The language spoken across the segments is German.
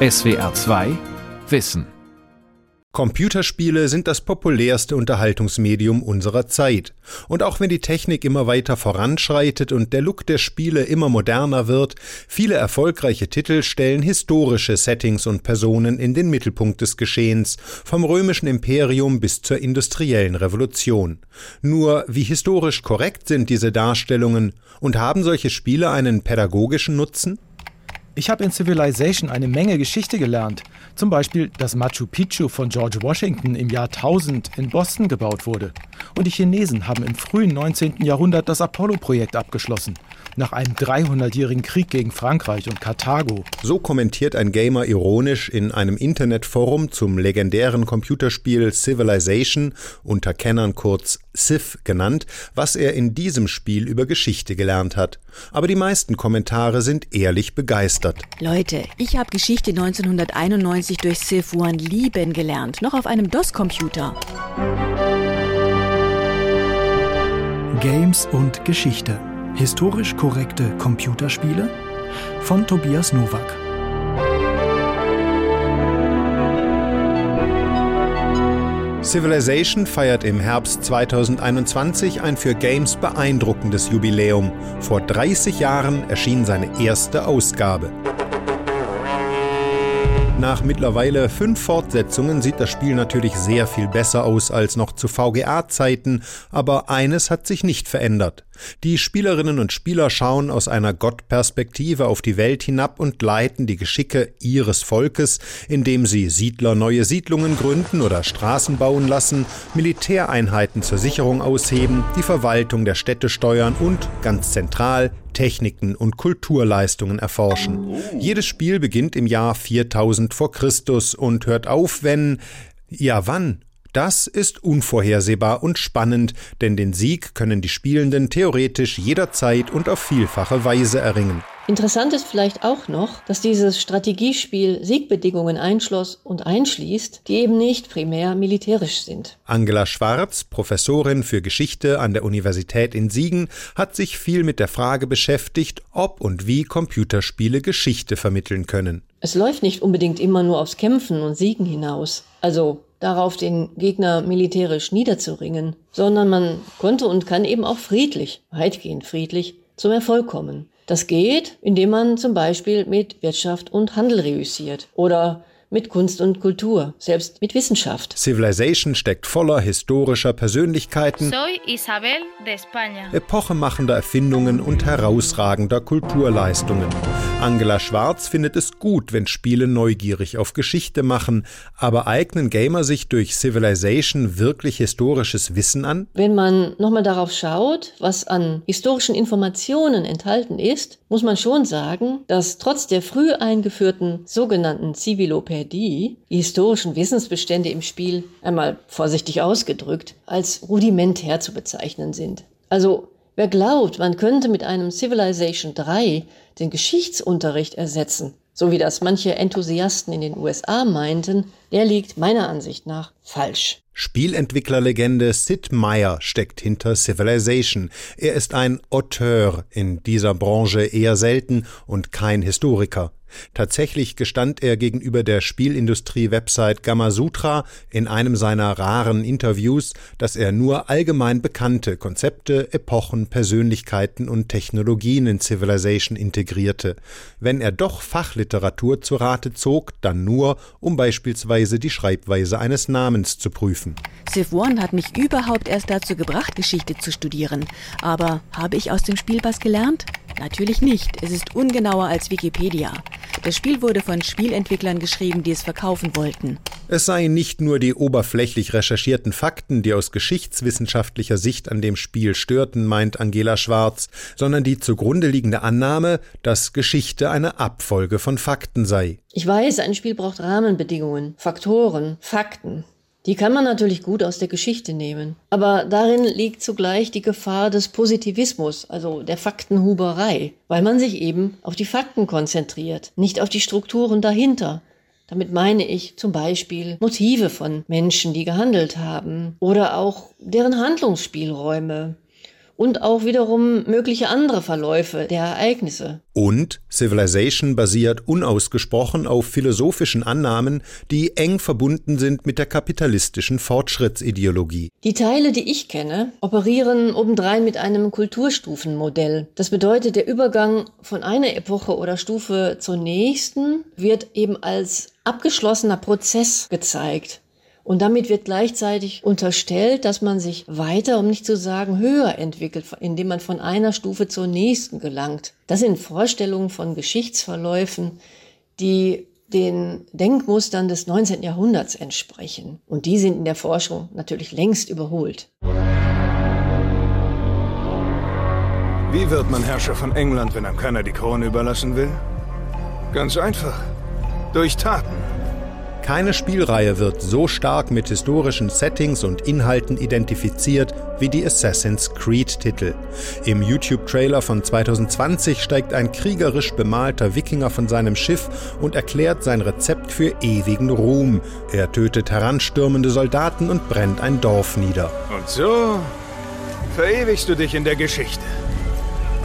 SWR 2 Wissen Computerspiele sind das populärste Unterhaltungsmedium unserer Zeit. Und auch wenn die Technik immer weiter voranschreitet und der Look der Spiele immer moderner wird, viele erfolgreiche Titel stellen historische Settings und Personen in den Mittelpunkt des Geschehens, vom römischen Imperium bis zur industriellen Revolution. Nur wie historisch korrekt sind diese Darstellungen und haben solche Spiele einen pädagogischen Nutzen? Ich habe in Civilization eine Menge Geschichte gelernt. Zum Beispiel, dass Machu Picchu von George Washington im Jahr 1000 in Boston gebaut wurde. Und die Chinesen haben im frühen 19. Jahrhundert das Apollo-Projekt abgeschlossen nach einem 300-jährigen Krieg gegen Frankreich und Karthago. So kommentiert ein Gamer ironisch in einem Internetforum zum legendären Computerspiel Civilization, unter Kennern kurz Civ genannt, was er in diesem Spiel über Geschichte gelernt hat. Aber die meisten Kommentare sind ehrlich begeistert. Leute, ich habe Geschichte 1991 durch Civ One lieben gelernt, noch auf einem DOS-Computer. Games und Geschichte Historisch korrekte Computerspiele von Tobias Nowak. Civilization feiert im Herbst 2021 ein für Games beeindruckendes Jubiläum. Vor 30 Jahren erschien seine erste Ausgabe. Nach mittlerweile fünf Fortsetzungen sieht das Spiel natürlich sehr viel besser aus als noch zu VGA-Zeiten, aber eines hat sich nicht verändert. Die Spielerinnen und Spieler schauen aus einer Gottperspektive auf die Welt hinab und leiten die Geschicke ihres Volkes, indem sie Siedler neue Siedlungen gründen oder Straßen bauen lassen, Militäreinheiten zur Sicherung ausheben, die Verwaltung der Städte steuern und, ganz zentral, Techniken und Kulturleistungen erforschen. Jedes Spiel beginnt im Jahr 4000 vor Christus und hört auf, wenn ja wann das ist unvorhersehbar und spannend, denn den Sieg können die Spielenden theoretisch jederzeit und auf vielfache Weise erringen. Interessant ist vielleicht auch noch, dass dieses Strategiespiel Siegbedingungen einschloss und einschließt, die eben nicht primär militärisch sind. Angela Schwarz, Professorin für Geschichte an der Universität in Siegen, hat sich viel mit der Frage beschäftigt, ob und wie Computerspiele Geschichte vermitteln können. Es läuft nicht unbedingt immer nur aufs Kämpfen und Siegen hinaus. Also darauf, den Gegner militärisch niederzuringen, sondern man konnte und kann eben auch friedlich, weitgehend friedlich, zum Erfolg kommen. Das geht, indem man zum Beispiel mit Wirtschaft und Handel reüssiert oder mit Kunst und Kultur, selbst mit Wissenschaft. Civilization steckt voller historischer Persönlichkeiten, epochemachender Erfindungen und herausragender Kulturleistungen. Angela Schwarz findet es gut, wenn Spiele neugierig auf Geschichte machen, aber eignen Gamer sich durch Civilization wirklich historisches Wissen an? Wenn man nochmal darauf schaut, was an historischen Informationen enthalten ist, muss man schon sagen, dass trotz der früh eingeführten sogenannten Civilopädie die die historischen Wissensbestände im Spiel, einmal vorsichtig ausgedrückt, als rudimentär zu bezeichnen sind. Also wer glaubt, man könnte mit einem Civilization 3 den Geschichtsunterricht ersetzen, so wie das manche Enthusiasten in den USA meinten, der liegt meiner Ansicht nach falsch. Spielentwicklerlegende Sid Meier steckt hinter Civilization. Er ist ein Auteur in dieser Branche eher selten und kein Historiker. Tatsächlich gestand er gegenüber der Spielindustrie-Website Gamasutra in einem seiner raren Interviews, dass er nur allgemein bekannte Konzepte, Epochen, Persönlichkeiten und Technologien in Civilization integrierte. Wenn er doch Fachliteratur zu Rate zog, dann nur, um beispielsweise die Schreibweise eines Namens zu prüfen. Civ One hat mich überhaupt erst dazu gebracht, Geschichte zu studieren. Aber habe ich aus dem Spiel was gelernt? Natürlich nicht. Es ist ungenauer als Wikipedia. Das Spiel wurde von Spielentwicklern geschrieben, die es verkaufen wollten. Es seien nicht nur die oberflächlich recherchierten Fakten, die aus geschichtswissenschaftlicher Sicht an dem Spiel störten, meint Angela Schwarz, sondern die zugrunde liegende Annahme, dass Geschichte eine Abfolge von Fakten sei. Ich weiß, ein Spiel braucht Rahmenbedingungen, Faktoren, Fakten. Die kann man natürlich gut aus der Geschichte nehmen. Aber darin liegt zugleich die Gefahr des Positivismus, also der Faktenhuberei, weil man sich eben auf die Fakten konzentriert, nicht auf die Strukturen dahinter. Damit meine ich zum Beispiel Motive von Menschen, die gehandelt haben, oder auch deren Handlungsspielräume und auch wiederum mögliche andere Verläufe der Ereignisse. Und Civilization basiert unausgesprochen auf philosophischen Annahmen, die eng verbunden sind mit der kapitalistischen Fortschrittsideologie. Die Teile, die ich kenne, operieren obendrein mit einem Kulturstufenmodell. Das bedeutet, der Übergang von einer Epoche oder Stufe zur nächsten wird eben als abgeschlossener Prozess gezeigt. Und damit wird gleichzeitig unterstellt, dass man sich weiter, um nicht zu sagen höher entwickelt, indem man von einer Stufe zur nächsten gelangt. Das sind Vorstellungen von Geschichtsverläufen, die den Denkmustern des 19. Jahrhunderts entsprechen. Und die sind in der Forschung natürlich längst überholt. Wie wird man Herrscher von England, wenn einem keiner die Krone überlassen will? Ganz einfach. Durch Taten. Keine Spielreihe wird so stark mit historischen Settings und Inhalten identifiziert wie die Assassin's Creed-Titel. Im YouTube-Trailer von 2020 steigt ein kriegerisch bemalter Wikinger von seinem Schiff und erklärt sein Rezept für ewigen Ruhm. Er tötet heranstürmende Soldaten und brennt ein Dorf nieder. Und so verewigst du dich in der Geschichte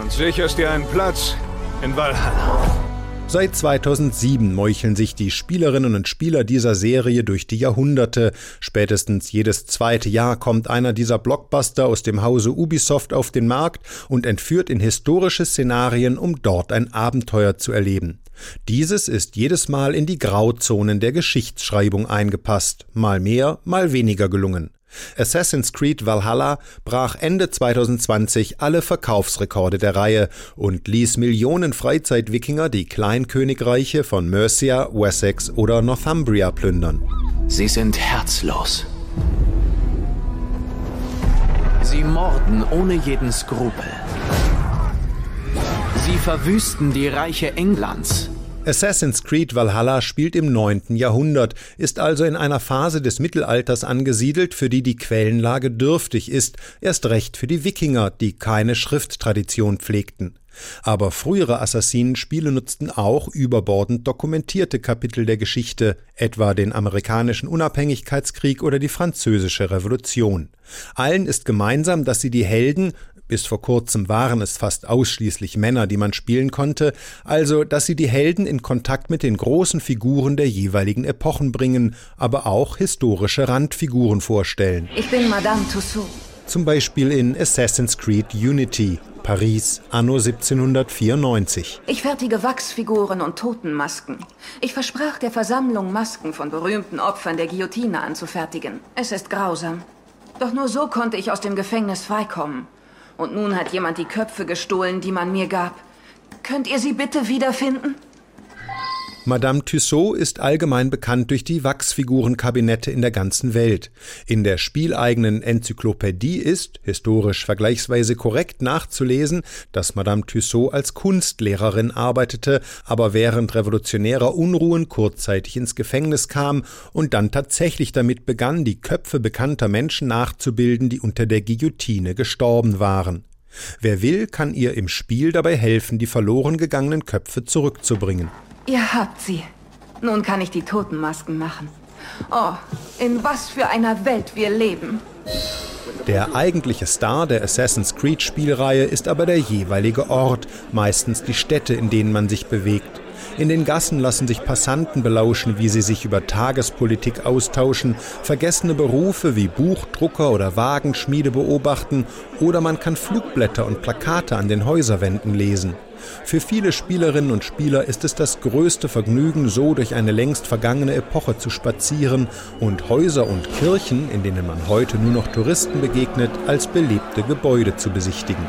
und sicherst dir einen Platz in Valhalla. Seit 2007 meucheln sich die Spielerinnen und Spieler dieser Serie durch die Jahrhunderte. Spätestens jedes zweite Jahr kommt einer dieser Blockbuster aus dem Hause Ubisoft auf den Markt und entführt in historische Szenarien, um dort ein Abenteuer zu erleben. Dieses ist jedes Mal in die Grauzonen der Geschichtsschreibung eingepasst, mal mehr, mal weniger gelungen. Assassin's Creed Valhalla brach Ende 2020 alle Verkaufsrekorde der Reihe und ließ Millionen Freizeitwikinger die Kleinkönigreiche von Mercia, Wessex oder Northumbria plündern. Sie sind herzlos. Sie morden ohne jeden Skrupel. Sie verwüsten die Reiche Englands. Assassin's Creed Valhalla spielt im 9. Jahrhundert, ist also in einer Phase des Mittelalters angesiedelt, für die die Quellenlage dürftig ist, erst recht für die Wikinger, die keine Schrifttradition pflegten. Aber frühere Assassinenspiele nutzten auch überbordend dokumentierte Kapitel der Geschichte, etwa den amerikanischen Unabhängigkeitskrieg oder die französische Revolution. Allen ist gemeinsam, dass sie die Helden, bis vor kurzem waren es fast ausschließlich Männer, die man spielen konnte, also dass sie die Helden in Kontakt mit den großen Figuren der jeweiligen Epochen bringen, aber auch historische Randfiguren vorstellen. Ich bin Madame Tussaud. Zum Beispiel in Assassin's Creed Unity, Paris, anno 1794. Ich fertige Wachsfiguren und Totenmasken. Ich versprach der Versammlung, Masken von berühmten Opfern der Guillotine anzufertigen. Es ist grausam. Doch nur so konnte ich aus dem Gefängnis freikommen. Und nun hat jemand die Köpfe gestohlen, die man mir gab. Könnt ihr sie bitte wiederfinden? Madame Tussaud ist allgemein bekannt durch die Wachsfigurenkabinette in der ganzen Welt. In der spieleigenen Enzyklopädie ist, historisch vergleichsweise korrekt nachzulesen, dass Madame Tussaud als Kunstlehrerin arbeitete, aber während revolutionärer Unruhen kurzzeitig ins Gefängnis kam und dann tatsächlich damit begann, die Köpfe bekannter Menschen nachzubilden, die unter der Guillotine gestorben waren. Wer will, kann ihr im Spiel dabei helfen, die verloren gegangenen Köpfe zurückzubringen. Ihr habt sie. Nun kann ich die Totenmasken machen. Oh, in was für einer Welt wir leben. Der eigentliche Star der Assassin's Creed Spielreihe ist aber der jeweilige Ort, meistens die Städte, in denen man sich bewegt. In den Gassen lassen sich Passanten belauschen, wie sie sich über Tagespolitik austauschen, vergessene Berufe wie Buchdrucker oder Wagenschmiede beobachten oder man kann Flugblätter und Plakate an den Häuserwänden lesen. Für viele Spielerinnen und Spieler ist es das größte Vergnügen, so durch eine längst vergangene Epoche zu spazieren und Häuser und Kirchen, in denen man heute nur noch Touristen begegnet, als belebte Gebäude zu besichtigen.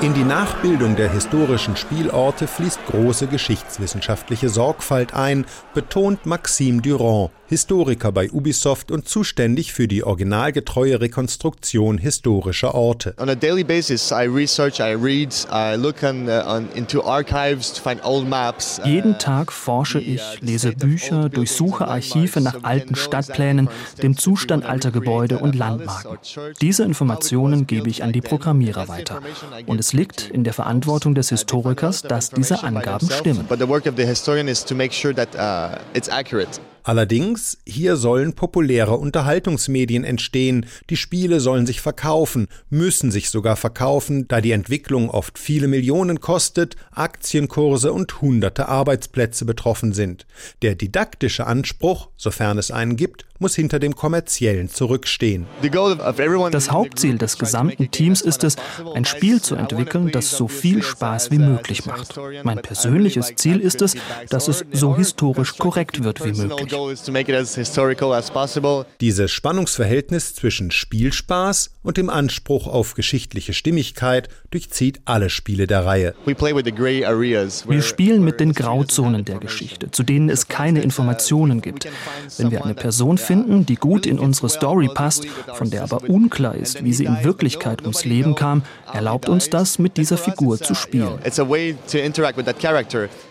In die Nachbildung der historischen Spielorte fließt große geschichtswissenschaftliche Sorgfalt ein, betont Maxime Durand, Historiker bei Ubisoft und zuständig für die originalgetreue Rekonstruktion historischer Orte. On a daily basis I research, I read, I look on, uh, on, into archives to find old maps. Jeden Tag forsche ich, lese Bücher, durchsuche Archive nach alten Stadtplänen, dem Zustand alter Gebäude und Landmarken. Diese Informationen gebe ich an die Programmierer weiter. Und es liegt in der Verantwortung des Historikers, dass diese Angaben stimmen. Allerdings, hier sollen populäre Unterhaltungsmedien entstehen, die Spiele sollen sich verkaufen, müssen sich sogar verkaufen, da die Entwicklung oft viele Millionen kostet, Aktienkurse und hunderte Arbeitsplätze betroffen sind. Der didaktische Anspruch, sofern es einen gibt, muss hinter dem kommerziellen zurückstehen. Das Hauptziel des gesamten Teams ist es, ein Spiel zu entwickeln, das so viel Spaß wie möglich macht. Mein persönliches Ziel ist es, dass es so historisch korrekt wird wie möglich. Dieses Spannungsverhältnis zwischen Spielspaß und dem Anspruch auf geschichtliche Stimmigkeit durchzieht alle Spiele der Reihe. Wir spielen mit den Grauzonen der Geschichte, zu denen es keine Informationen gibt. Wenn wir eine Person finden, die gut in unsere Story passt, von der aber unklar ist, wie sie in Wirklichkeit ums Leben kam, erlaubt uns das, mit dieser Figur zu spielen.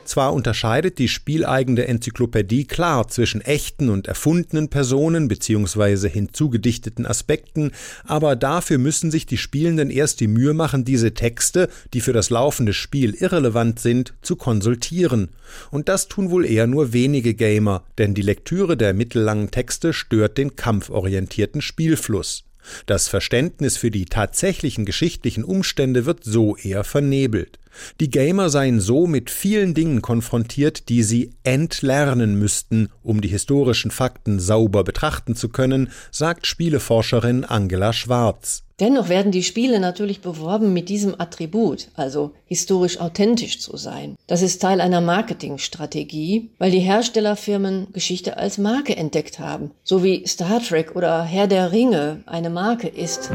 Zwar unterscheidet die spieleigene Enzyklopädie klar zwischen echten und erfundenen Personen bzw. hinzugedichteten Aspekten, aber dafür müssen sich die Spielenden erst die Mühe machen, diese Texte, die für das laufende Spiel irrelevant sind, zu konsultieren. Und das tun wohl eher nur wenige Gamer, denn die Lektüre der mittellangen Texte stört den kampforientierten Spielfluss. Das Verständnis für die tatsächlichen geschichtlichen Umstände wird so eher vernebelt. Die Gamer seien so mit vielen Dingen konfrontiert, die sie entlernen müssten, um die historischen Fakten sauber betrachten zu können, sagt Spieleforscherin Angela Schwarz. Dennoch werden die Spiele natürlich beworben mit diesem Attribut, also historisch authentisch zu sein. Das ist Teil einer Marketingstrategie, weil die Herstellerfirmen Geschichte als Marke entdeckt haben, so wie Star Trek oder Herr der Ringe eine Marke ist.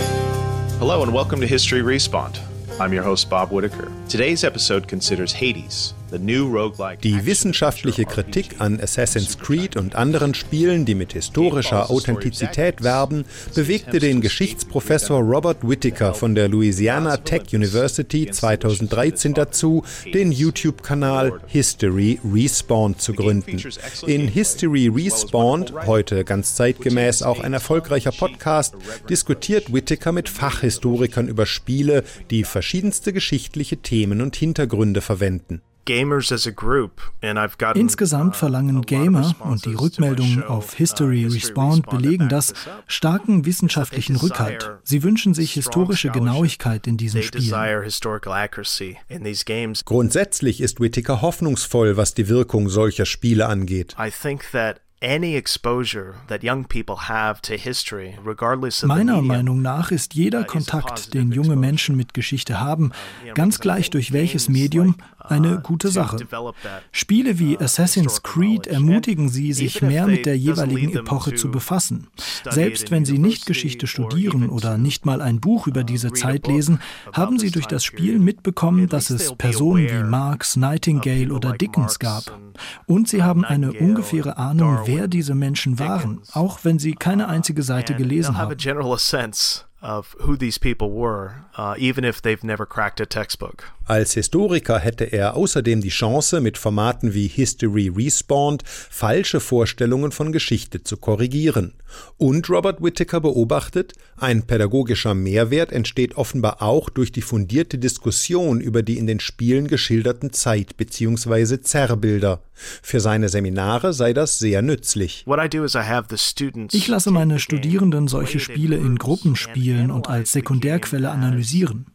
Hello and welcome to History Respawned. I'm your host Bob Whitaker. Today's episode considers Hades, die wissenschaftliche Kritik an Assassin's Creed und anderen Spielen, die mit historischer Authentizität werben, bewegte den Geschichtsprofessor Robert Whittaker von der Louisiana Tech University 2013 dazu, den YouTube-Kanal History Respawned zu gründen. In History Respawned, heute ganz zeitgemäß auch ein erfolgreicher Podcast, diskutiert Whittaker mit Fachhistorikern über Spiele, die verschiedenste geschichtliche Themen und Hintergründe verwenden. Insgesamt verlangen Gamer, und die Rückmeldungen auf History Respawned belegen das, starken wissenschaftlichen Rückhalt. Sie wünschen sich historische Genauigkeit in diesen Spielen. Grundsätzlich ist Whittaker hoffnungsvoll, was die Wirkung solcher Spiele angeht. Meiner Meinung nach ist jeder Kontakt, den junge Menschen mit Geschichte haben, ganz gleich durch welches Medium, eine uh, gute Sache. Spiele wie Assassin's Creed ermutigen sie, sich mehr mit der jeweiligen Epoche zu befassen. Selbst wenn sie nicht Geschichte studieren oder nicht mal ein Buch über diese Zeit lesen, haben sie durch das Spiel mitbekommen, dass es Personen wie Marx, Nightingale oder Dickens gab. Und sie haben eine ungefähre Ahnung, wer diese Menschen waren, auch wenn sie keine einzige Seite gelesen haben of who these people were, uh, even if they've never cracked a textbook. Als Historiker hätte er außerdem die Chance, mit Formaten wie History Respawned falsche Vorstellungen von Geschichte zu korrigieren. Und Robert Whittaker beobachtet, ein pädagogischer Mehrwert entsteht offenbar auch durch die fundierte Diskussion über die in den Spielen geschilderten Zeit- bzw. Zerrbilder. Für seine Seminare sei das sehr nützlich. Ich lasse meine Studierenden solche Spiele in Gruppen spielen und als Sekundärquelle analysieren.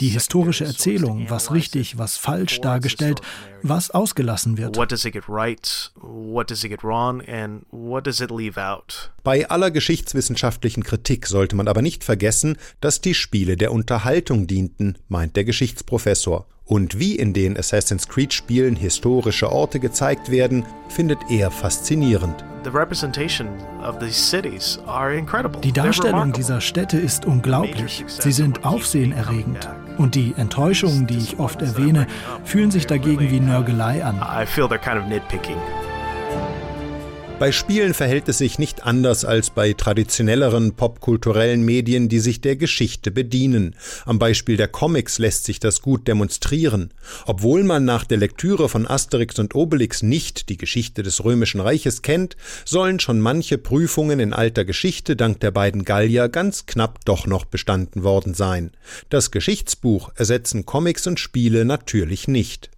Die historische Erzählung, was richtig, was falsch dargestellt, was ausgelassen wird. Bei aller geschichtswissenschaftlichen Kritik sollte man aber nicht vergessen, dass die Spiele der Unterhaltung dienten, meint der Geschichtsprofessor. Und wie in den Assassin's Creed Spielen historische Orte gezeigt werden, findet er faszinierend. Die Darstellung dieser Städte ist unglaublich. Sie sind aufsehenerregend. Und die Enttäuschungen, die ich oft erwähne, fühlen sich dagegen wie Nörgelei an. Bei Spielen verhält es sich nicht anders als bei traditionelleren popkulturellen Medien, die sich der Geschichte bedienen. Am Beispiel der Comics lässt sich das gut demonstrieren. Obwohl man nach der Lektüre von Asterix und Obelix nicht die Geschichte des Römischen Reiches kennt, sollen schon manche Prüfungen in alter Geschichte dank der beiden Gallier ganz knapp doch noch bestanden worden sein. Das Geschichtsbuch ersetzen Comics und Spiele natürlich nicht.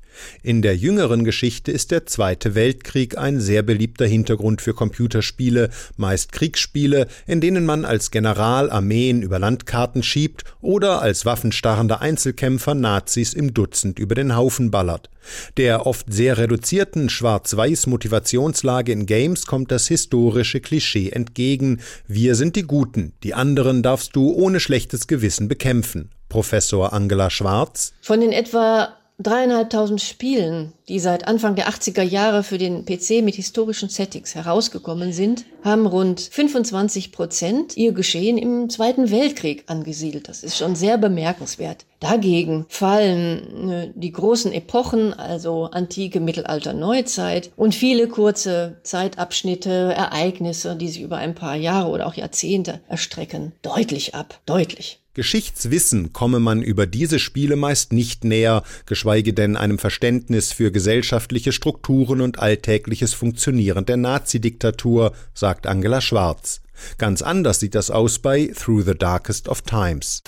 In der jüngeren Geschichte ist der Zweite Weltkrieg ein sehr beliebter Hintergrund für Computerspiele, meist Kriegsspiele, in denen man als General Armeen über Landkarten schiebt oder als waffenstarrender Einzelkämpfer Nazis im Dutzend über den Haufen ballert. Der oft sehr reduzierten Schwarz-Weiß-Motivationslage in Games kommt das historische Klischee entgegen. Wir sind die Guten, die anderen darfst du ohne schlechtes Gewissen bekämpfen. Professor Angela Schwarz. Von den etwa dreieinhalbtausend Spielen, die seit Anfang der 80er Jahre für den PC mit historischen Settings herausgekommen sind, haben rund 25 Prozent ihr Geschehen im Zweiten Weltkrieg angesiedelt. Das ist schon sehr bemerkenswert. Dagegen fallen äh, die großen Epochen, also Antike, Mittelalter, Neuzeit und viele kurze Zeitabschnitte, Ereignisse, die sich über ein paar Jahre oder auch Jahrzehnte erstrecken, deutlich ab. Deutlich. Geschichtswissen komme man über diese Spiele meist nicht näher, geschweige denn einem Verständnis für gesellschaftliche Strukturen und alltägliches Funktionieren der Nazidiktatur, sagt Angela Schwarz. Ganz anders sieht das aus bei Through the Darkest of Times.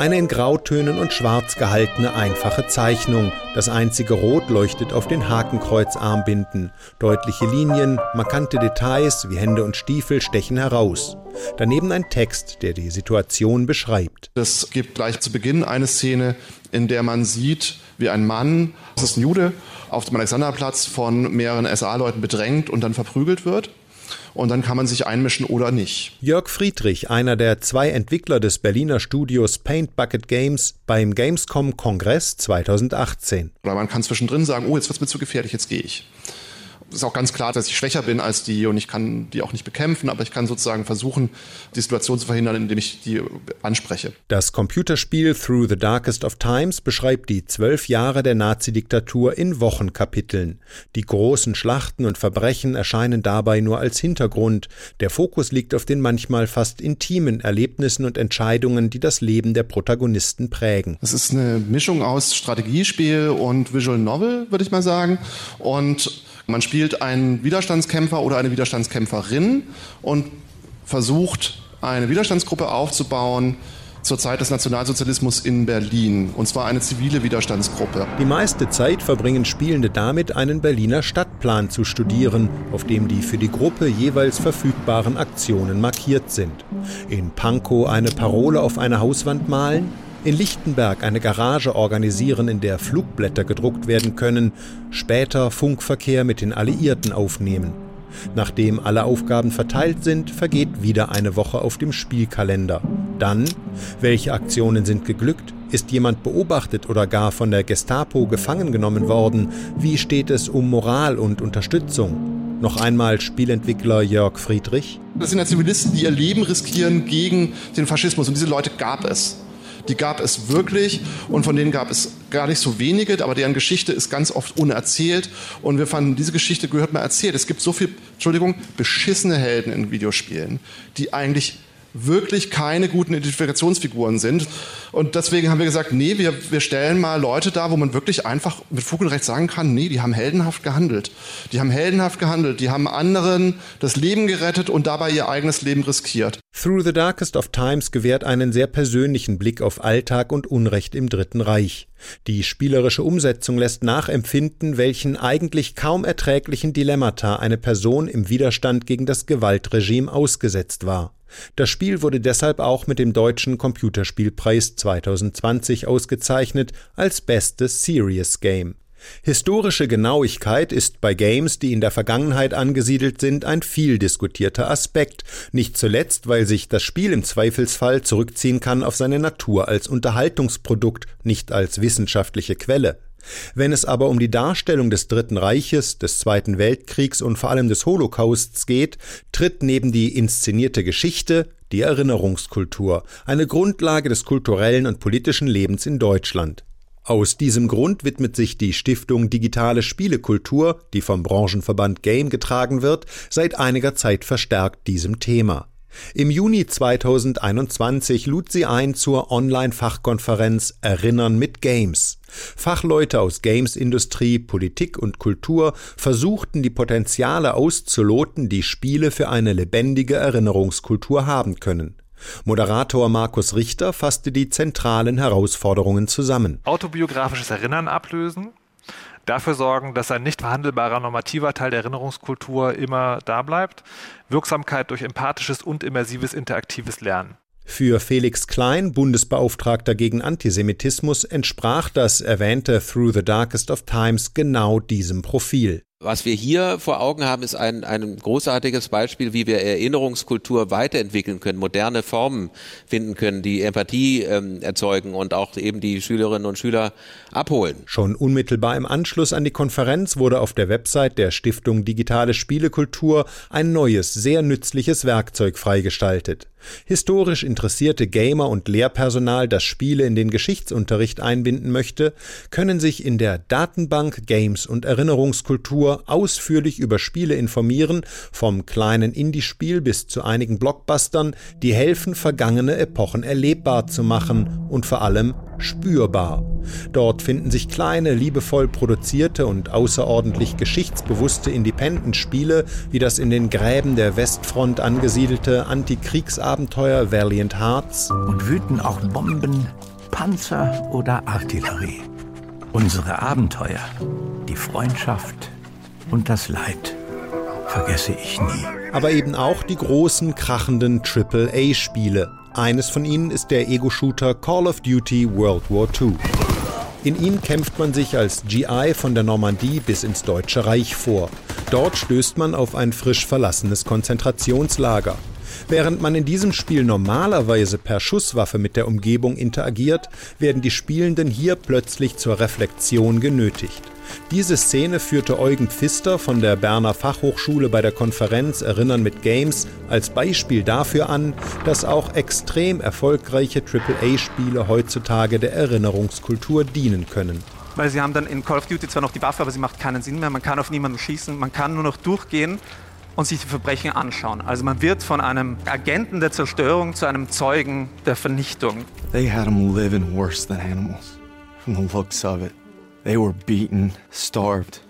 Eine in Grautönen und Schwarz gehaltene einfache Zeichnung. Das einzige Rot leuchtet auf den Hakenkreuzarmbinden. Deutliche Linien, markante Details wie Hände und Stiefel stechen heraus. Daneben ein Text, der die Situation beschreibt. Es gibt gleich zu Beginn eine Szene, in der man sieht, wie ein Mann, das ist ein Jude, auf dem Alexanderplatz von mehreren SA-Leuten bedrängt und dann verprügelt wird und dann kann man sich einmischen oder nicht. Jörg Friedrich, einer der zwei Entwickler des Berliner Studios Paint Bucket Games beim Gamescom Kongress 2018. Oder man kann zwischendrin sagen, oh, jetzt wird es mir zu gefährlich, jetzt gehe ich ist auch ganz klar, dass ich schwächer bin als die und ich kann die auch nicht bekämpfen, aber ich kann sozusagen versuchen, die Situation zu verhindern, indem ich die anspreche. Das Computerspiel Through the Darkest of Times beschreibt die zwölf Jahre der Nazi-Diktatur in Wochenkapiteln. Die großen Schlachten und Verbrechen erscheinen dabei nur als Hintergrund. Der Fokus liegt auf den manchmal fast intimen Erlebnissen und Entscheidungen, die das Leben der Protagonisten prägen. Es ist eine Mischung aus Strategiespiel und Visual Novel, würde ich mal sagen. Und man spielt einen Widerstandskämpfer oder eine Widerstandskämpferin und versucht, eine Widerstandsgruppe aufzubauen, zur Zeit des Nationalsozialismus in Berlin. Und zwar eine zivile Widerstandsgruppe. Die meiste Zeit verbringen Spielende damit, einen Berliner Stadtplan zu studieren, auf dem die für die Gruppe jeweils verfügbaren Aktionen markiert sind. In Pankow eine Parole auf eine Hauswand malen, in Lichtenberg eine Garage organisieren, in der Flugblätter gedruckt werden können, später Funkverkehr mit den Alliierten aufnehmen. Nachdem alle Aufgaben verteilt sind, vergeht wieder eine Woche auf dem Spielkalender. Dann, welche Aktionen sind geglückt? Ist jemand beobachtet oder gar von der Gestapo gefangen genommen worden? Wie steht es um Moral und Unterstützung? Noch einmal Spielentwickler Jörg Friedrich. Das sind ja Zivilisten, die ihr Leben riskieren gegen den Faschismus und diese Leute gab es. Die gab es wirklich und von denen gab es gar nicht so wenige, aber deren Geschichte ist ganz oft unerzählt und wir fanden, diese Geschichte gehört mal erzählt. Es gibt so viel, Entschuldigung, beschissene Helden in Videospielen, die eigentlich wirklich keine guten Identifikationsfiguren sind. Und deswegen haben wir gesagt, nee, wir, wir stellen mal Leute da, wo man wirklich einfach mit Fug und Recht sagen kann, nee, die haben heldenhaft gehandelt. Die haben heldenhaft gehandelt. Die haben anderen das Leben gerettet und dabei ihr eigenes Leben riskiert. Through the Darkest of Times gewährt einen sehr persönlichen Blick auf Alltag und Unrecht im Dritten Reich. Die spielerische Umsetzung lässt nachempfinden, welchen eigentlich kaum erträglichen Dilemmata eine Person im Widerstand gegen das Gewaltregime ausgesetzt war. Das Spiel wurde deshalb auch mit dem Deutschen Computerspielpreis 2020 ausgezeichnet als bestes Serious Game. Historische Genauigkeit ist bei Games, die in der Vergangenheit angesiedelt sind, ein viel diskutierter Aspekt, nicht zuletzt, weil sich das Spiel im Zweifelsfall zurückziehen kann auf seine Natur als Unterhaltungsprodukt, nicht als wissenschaftliche Quelle. Wenn es aber um die Darstellung des Dritten Reiches, des Zweiten Weltkriegs und vor allem des Holocausts geht, tritt neben die inszenierte Geschichte die Erinnerungskultur, eine Grundlage des kulturellen und politischen Lebens in Deutschland. Aus diesem Grund widmet sich die Stiftung Digitale Spielekultur, die vom Branchenverband Game getragen wird, seit einiger Zeit verstärkt diesem Thema. Im Juni 2021 lud sie ein zur Online-Fachkonferenz Erinnern mit Games. Fachleute aus Games-Industrie, Politik und Kultur versuchten die Potenziale auszuloten, die Spiele für eine lebendige Erinnerungskultur haben können. Moderator Markus Richter fasste die zentralen Herausforderungen zusammen. Autobiografisches Erinnern ablösen, dafür sorgen, dass ein nicht verhandelbarer normativer Teil der Erinnerungskultur immer da bleibt, Wirksamkeit durch empathisches und immersives interaktives Lernen. Für Felix Klein, Bundesbeauftragter gegen Antisemitismus, entsprach das erwähnte Through the Darkest of Times genau diesem Profil. Was wir hier vor Augen haben, ist ein, ein großartiges Beispiel, wie wir Erinnerungskultur weiterentwickeln können, moderne Formen finden können, die Empathie ähm, erzeugen und auch eben die Schülerinnen und Schüler abholen. Schon unmittelbar im Anschluss an die Konferenz wurde auf der Website der Stiftung Digitale Spielekultur ein neues, sehr nützliches Werkzeug freigestaltet. Historisch interessierte Gamer und Lehrpersonal, das Spiele in den Geschichtsunterricht einbinden möchte, können sich in der Datenbank Games und Erinnerungskultur ausführlich über Spiele informieren, vom kleinen Indie-Spiel bis zu einigen Blockbustern, die helfen, vergangene Epochen erlebbar zu machen und vor allem spürbar. Dort finden sich kleine, liebevoll produzierte und außerordentlich geschichtsbewusste Independent-Spiele, wie das in den Gräben der Westfront angesiedelte Antikriegsabenteuer Valiant Hearts. Und wüten auch Bomben, Panzer oder Artillerie. Unsere Abenteuer, die Freundschaft und das Leid vergesse ich nie. Aber eben auch die großen, krachenden AAA-Spiele. Eines von ihnen ist der Ego-Shooter Call of Duty World War II. In ihm kämpft man sich als GI von der Normandie bis ins Deutsche Reich vor. Dort stößt man auf ein frisch verlassenes Konzentrationslager. Während man in diesem Spiel normalerweise per Schusswaffe mit der Umgebung interagiert, werden die Spielenden hier plötzlich zur Reflexion genötigt. Diese Szene führte Eugen Pfister von der Berner Fachhochschule bei der Konferenz Erinnern mit Games als Beispiel dafür an, dass auch extrem erfolgreiche AAA-Spiele heutzutage der Erinnerungskultur dienen können. Weil sie haben dann in Call of Duty zwar noch die Waffe, aber sie macht keinen Sinn mehr. Man kann auf niemanden schießen, man kann nur noch durchgehen und sich die Verbrechen anschauen. Also man wird von einem Agenten der Zerstörung zu einem Zeugen der Vernichtung. They had them living worse than animals, from the looks of it. They were beaten, starved.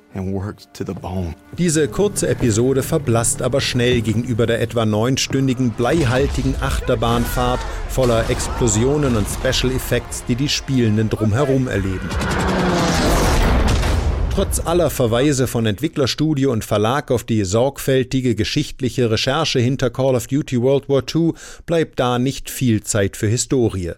Diese kurze Episode verblasst aber schnell gegenüber der etwa neunstündigen bleihaltigen Achterbahnfahrt voller Explosionen und Special Effects, die die Spielenden drumherum erleben. Trotz aller Verweise von Entwicklerstudio und Verlag auf die sorgfältige geschichtliche Recherche hinter Call of Duty World War II bleibt da nicht viel Zeit für Historie.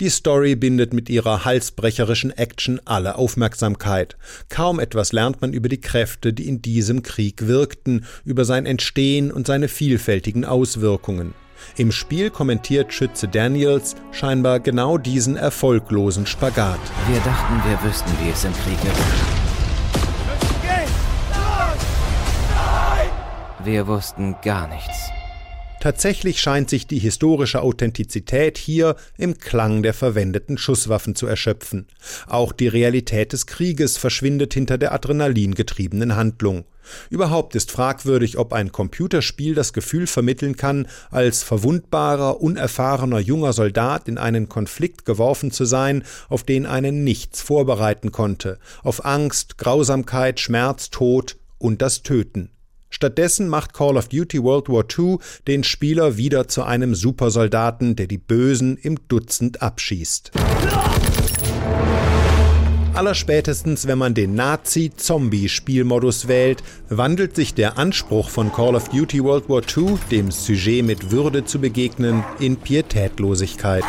Die Story bindet mit ihrer halsbrecherischen Action alle Aufmerksamkeit. Kaum etwas lernt man über die Kräfte, die in diesem Krieg wirkten, über sein Entstehen und seine vielfältigen Auswirkungen. Im Spiel kommentiert Schütze Daniels scheinbar genau diesen erfolglosen Spagat. Wir dachten, wir wüssten, wie es im Krieg ist. Wir wussten gar nichts. Tatsächlich scheint sich die historische Authentizität hier im Klang der verwendeten Schusswaffen zu erschöpfen. Auch die Realität des Krieges verschwindet hinter der adrenalingetriebenen Handlung. Überhaupt ist fragwürdig, ob ein Computerspiel das Gefühl vermitteln kann, als verwundbarer, unerfahrener junger Soldat in einen Konflikt geworfen zu sein, auf den einen nichts vorbereiten konnte, auf Angst, Grausamkeit, Schmerz, Tod und das Töten. Stattdessen macht Call of Duty World War II den Spieler wieder zu einem Supersoldaten, der die Bösen im Dutzend abschießt. Allerspätestens, wenn man den Nazi-Zombie-Spielmodus wählt, wandelt sich der Anspruch von Call of Duty World War II, dem Sujet mit Würde zu begegnen, in Pietätlosigkeit.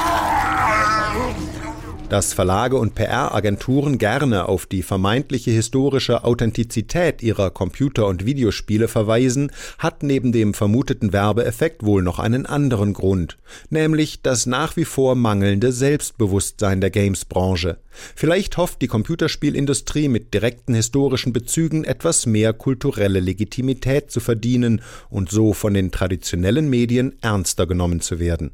Dass Verlage und PR-Agenturen gerne auf die vermeintliche historische Authentizität ihrer Computer- und Videospiele verweisen, hat neben dem vermuteten Werbeeffekt wohl noch einen anderen Grund, nämlich das nach wie vor mangelnde Selbstbewusstsein der Games-Branche. Vielleicht hofft die Computerspielindustrie mit direkten historischen Bezügen etwas mehr kulturelle Legitimität zu verdienen und so von den traditionellen Medien ernster genommen zu werden.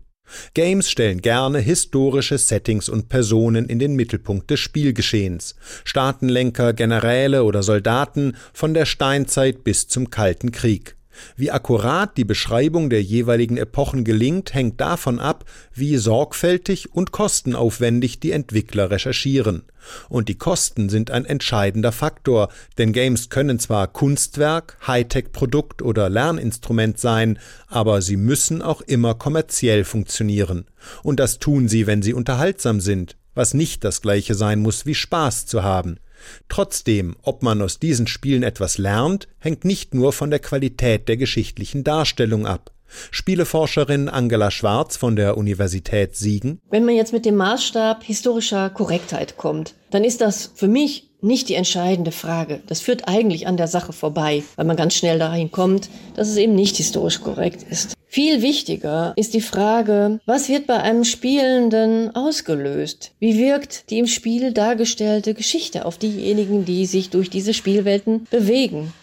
Games stellen gerne historische Settings und Personen in den Mittelpunkt des Spielgeschehens. Staatenlenker, Generäle oder Soldaten von der Steinzeit bis zum Kalten Krieg. Wie akkurat die Beschreibung der jeweiligen Epochen gelingt, hängt davon ab, wie sorgfältig und kostenaufwendig die Entwickler recherchieren. Und die Kosten sind ein entscheidender Faktor, denn Games können zwar Kunstwerk, Hightech-Produkt oder Lerninstrument sein, aber sie müssen auch immer kommerziell funktionieren. Und das tun sie, wenn sie unterhaltsam sind, was nicht das gleiche sein muss wie Spaß zu haben. Trotzdem, ob man aus diesen Spielen etwas lernt, hängt nicht nur von der Qualität der geschichtlichen Darstellung ab. Spieleforscherin Angela Schwarz von der Universität Siegen. Wenn man jetzt mit dem Maßstab historischer Korrektheit kommt, dann ist das für mich nicht die entscheidende Frage. Das führt eigentlich an der Sache vorbei, weil man ganz schnell dahin kommt, dass es eben nicht historisch korrekt ist. Viel wichtiger ist die Frage, was wird bei einem Spielenden ausgelöst? Wie wirkt die im Spiel dargestellte Geschichte auf diejenigen, die sich durch diese Spielwelten bewegen?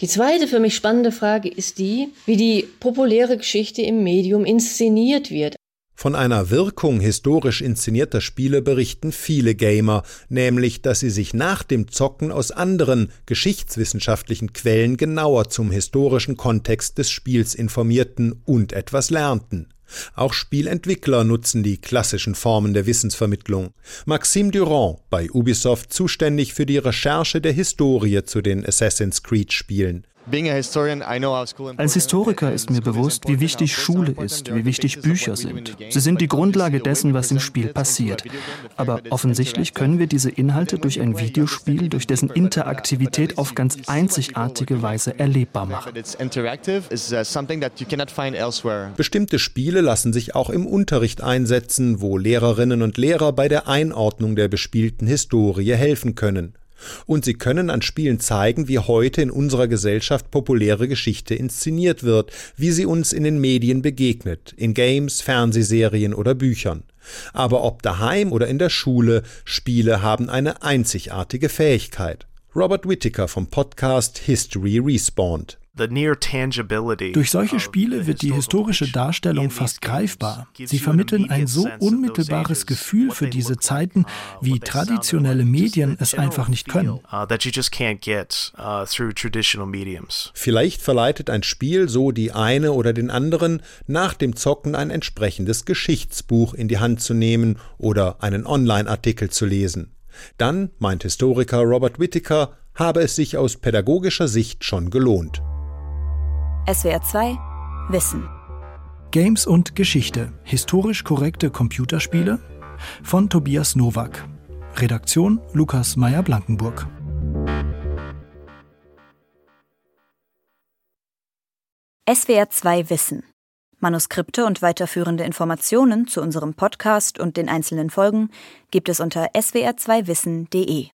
Die zweite für mich spannende Frage ist die, wie die populäre Geschichte im Medium inszeniert wird. Von einer Wirkung historisch inszenierter Spiele berichten viele Gamer, nämlich, dass sie sich nach dem Zocken aus anderen geschichtswissenschaftlichen Quellen genauer zum historischen Kontext des Spiels informierten und etwas lernten. Auch Spielentwickler nutzen die klassischen Formen der Wissensvermittlung. Maxime Durand, bei Ubisoft zuständig für die Recherche der Historie zu den Assassin's Creed Spielen. Als Historiker ist mir bewusst, wie wichtig Schule ist, wie wichtig Bücher sind. Sie sind die Grundlage dessen, was im Spiel passiert. Aber offensichtlich können wir diese Inhalte durch ein Videospiel, durch dessen Interaktivität auf ganz einzigartige Weise erlebbar machen. Bestimmte Spiele lassen sich auch im Unterricht einsetzen, wo Lehrerinnen und Lehrer bei der Einordnung der bespielten Historie helfen können. Und sie können an Spielen zeigen, wie heute in unserer Gesellschaft populäre Geschichte inszeniert wird, wie sie uns in den Medien begegnet, in Games, Fernsehserien oder Büchern. Aber ob daheim oder in der Schule, Spiele haben eine einzigartige Fähigkeit. Robert Whittaker vom Podcast History Respawned. Durch solche Spiele wird die historische Darstellung fast greifbar. Sie vermitteln ein so unmittelbares Gefühl für diese Zeiten, wie traditionelle Medien es einfach nicht können. Uh, Vielleicht verleitet ein Spiel so die eine oder den anderen, nach dem Zocken ein entsprechendes Geschichtsbuch in die Hand zu nehmen oder einen Online-Artikel zu lesen. Dann, meint Historiker Robert Whittaker, habe es sich aus pädagogischer Sicht schon gelohnt. SWR 2 Wissen. Games und Geschichte. Historisch korrekte Computerspiele von Tobias Nowak. Redaktion Lukas Meyer-Blankenburg. SWR 2 Wissen. Manuskripte und weiterführende Informationen zu unserem Podcast und den einzelnen Folgen gibt es unter swr2wissen.de.